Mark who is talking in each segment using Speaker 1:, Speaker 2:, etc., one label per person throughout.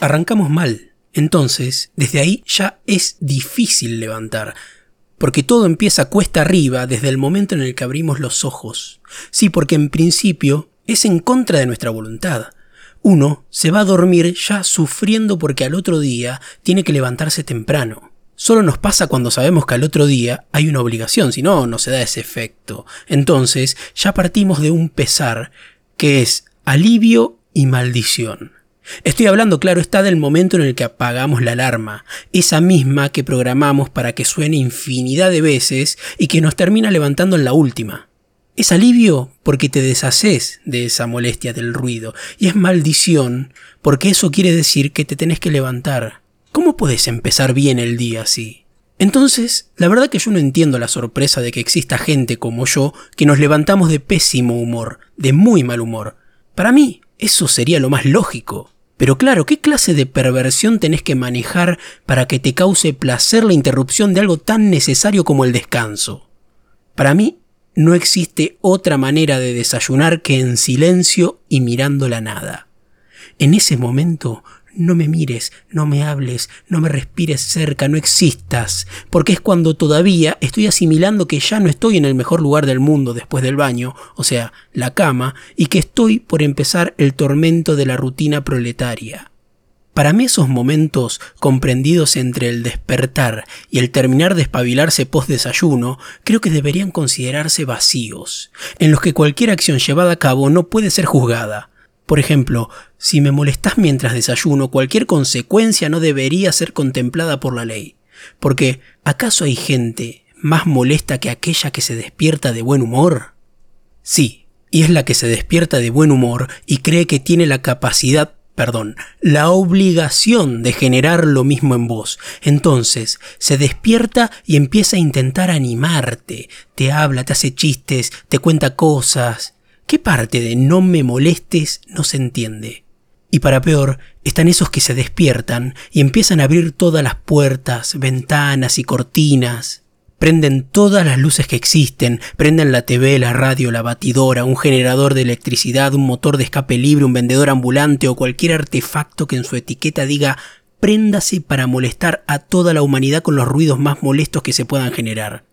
Speaker 1: arrancamos mal. Entonces, desde ahí ya es difícil levantar, porque todo empieza cuesta arriba desde el momento en el que abrimos los ojos. Sí, porque en principio es en contra de nuestra voluntad. Uno se va a dormir ya sufriendo porque al otro día tiene que levantarse temprano. Solo nos pasa cuando sabemos que al otro día hay una obligación, si no, no se da ese efecto. Entonces, ya partimos de un pesar que es alivio y maldición. Estoy hablando, claro está, del momento en el que apagamos la alarma, esa misma que programamos para que suene infinidad de veces y que nos termina levantando en la última. Es alivio porque te deshaces de esa molestia del ruido, y es maldición porque eso quiere decir que te tenés que levantar. ¿Cómo puedes empezar bien el día así? Entonces, la verdad que yo no entiendo la sorpresa de que exista gente como yo que nos levantamos de pésimo humor, de muy mal humor. Para mí, eso sería lo más lógico. Pero claro, ¿qué clase de perversión tenés que manejar para que te cause placer la interrupción de algo tan necesario como el descanso? Para mí, no existe otra manera de desayunar que en silencio y mirando la nada. En ese momento no me mires, no me hables, no me respires cerca, no existas, porque es cuando todavía estoy asimilando que ya no estoy en el mejor lugar del mundo después del baño, o sea, la cama, y que estoy por empezar el tormento de la rutina proletaria. Para mí esos momentos comprendidos entre el despertar y el terminar de espabilarse post desayuno creo que deberían considerarse vacíos, en los que cualquier acción llevada a cabo no puede ser juzgada, por ejemplo, si me molestas mientras desayuno, cualquier consecuencia no debería ser contemplada por la ley. Porque, ¿acaso hay gente más molesta que aquella que se despierta de buen humor? Sí, y es la que se despierta de buen humor y cree que tiene la capacidad, perdón, la obligación de generar lo mismo en vos. Entonces, se despierta y empieza a intentar animarte, te habla, te hace chistes, te cuenta cosas, ¿Qué parte de no me molestes no se entiende? Y para peor, están esos que se despiertan y empiezan a abrir todas las puertas, ventanas y cortinas. Prenden todas las luces que existen, prenden la TV, la radio, la batidora, un generador de electricidad, un motor de escape libre, un vendedor ambulante o cualquier artefacto que en su etiqueta diga préndase para molestar a toda la humanidad con los ruidos más molestos que se puedan generar.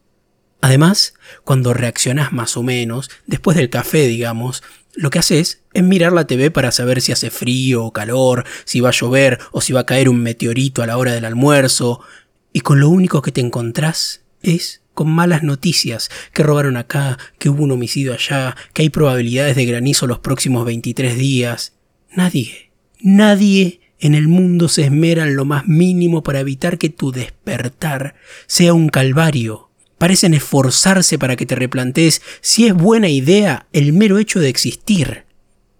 Speaker 1: Además, cuando reaccionás más o menos, después del café, digamos, lo que haces es mirar la TV para saber si hace frío o calor, si va a llover o si va a caer un meteorito a la hora del almuerzo, y con lo único que te encontrás es con malas noticias, que robaron acá, que hubo un homicidio allá, que hay probabilidades de granizo los próximos 23 días. Nadie, nadie en el mundo se esmera en lo más mínimo para evitar que tu despertar sea un calvario parecen esforzarse para que te replantees si es buena idea el mero hecho de existir.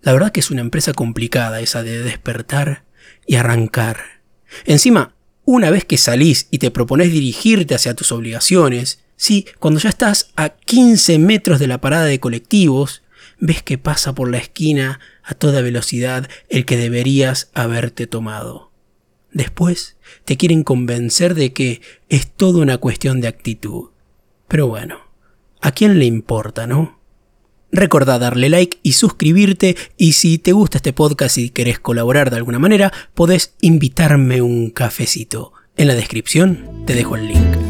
Speaker 1: La verdad que es una empresa complicada esa de despertar y arrancar. Encima, una vez que salís y te propones dirigirte hacia tus obligaciones, sí, cuando ya estás a 15 metros de la parada de colectivos, ves que pasa por la esquina a toda velocidad el que deberías haberte tomado. Después te quieren convencer de que es todo una cuestión de actitud. Pero bueno, ¿a quién le importa, no? Recordá darle like y suscribirte y si te gusta este podcast y querés colaborar de alguna manera, podés invitarme un cafecito. En la descripción te dejo el link.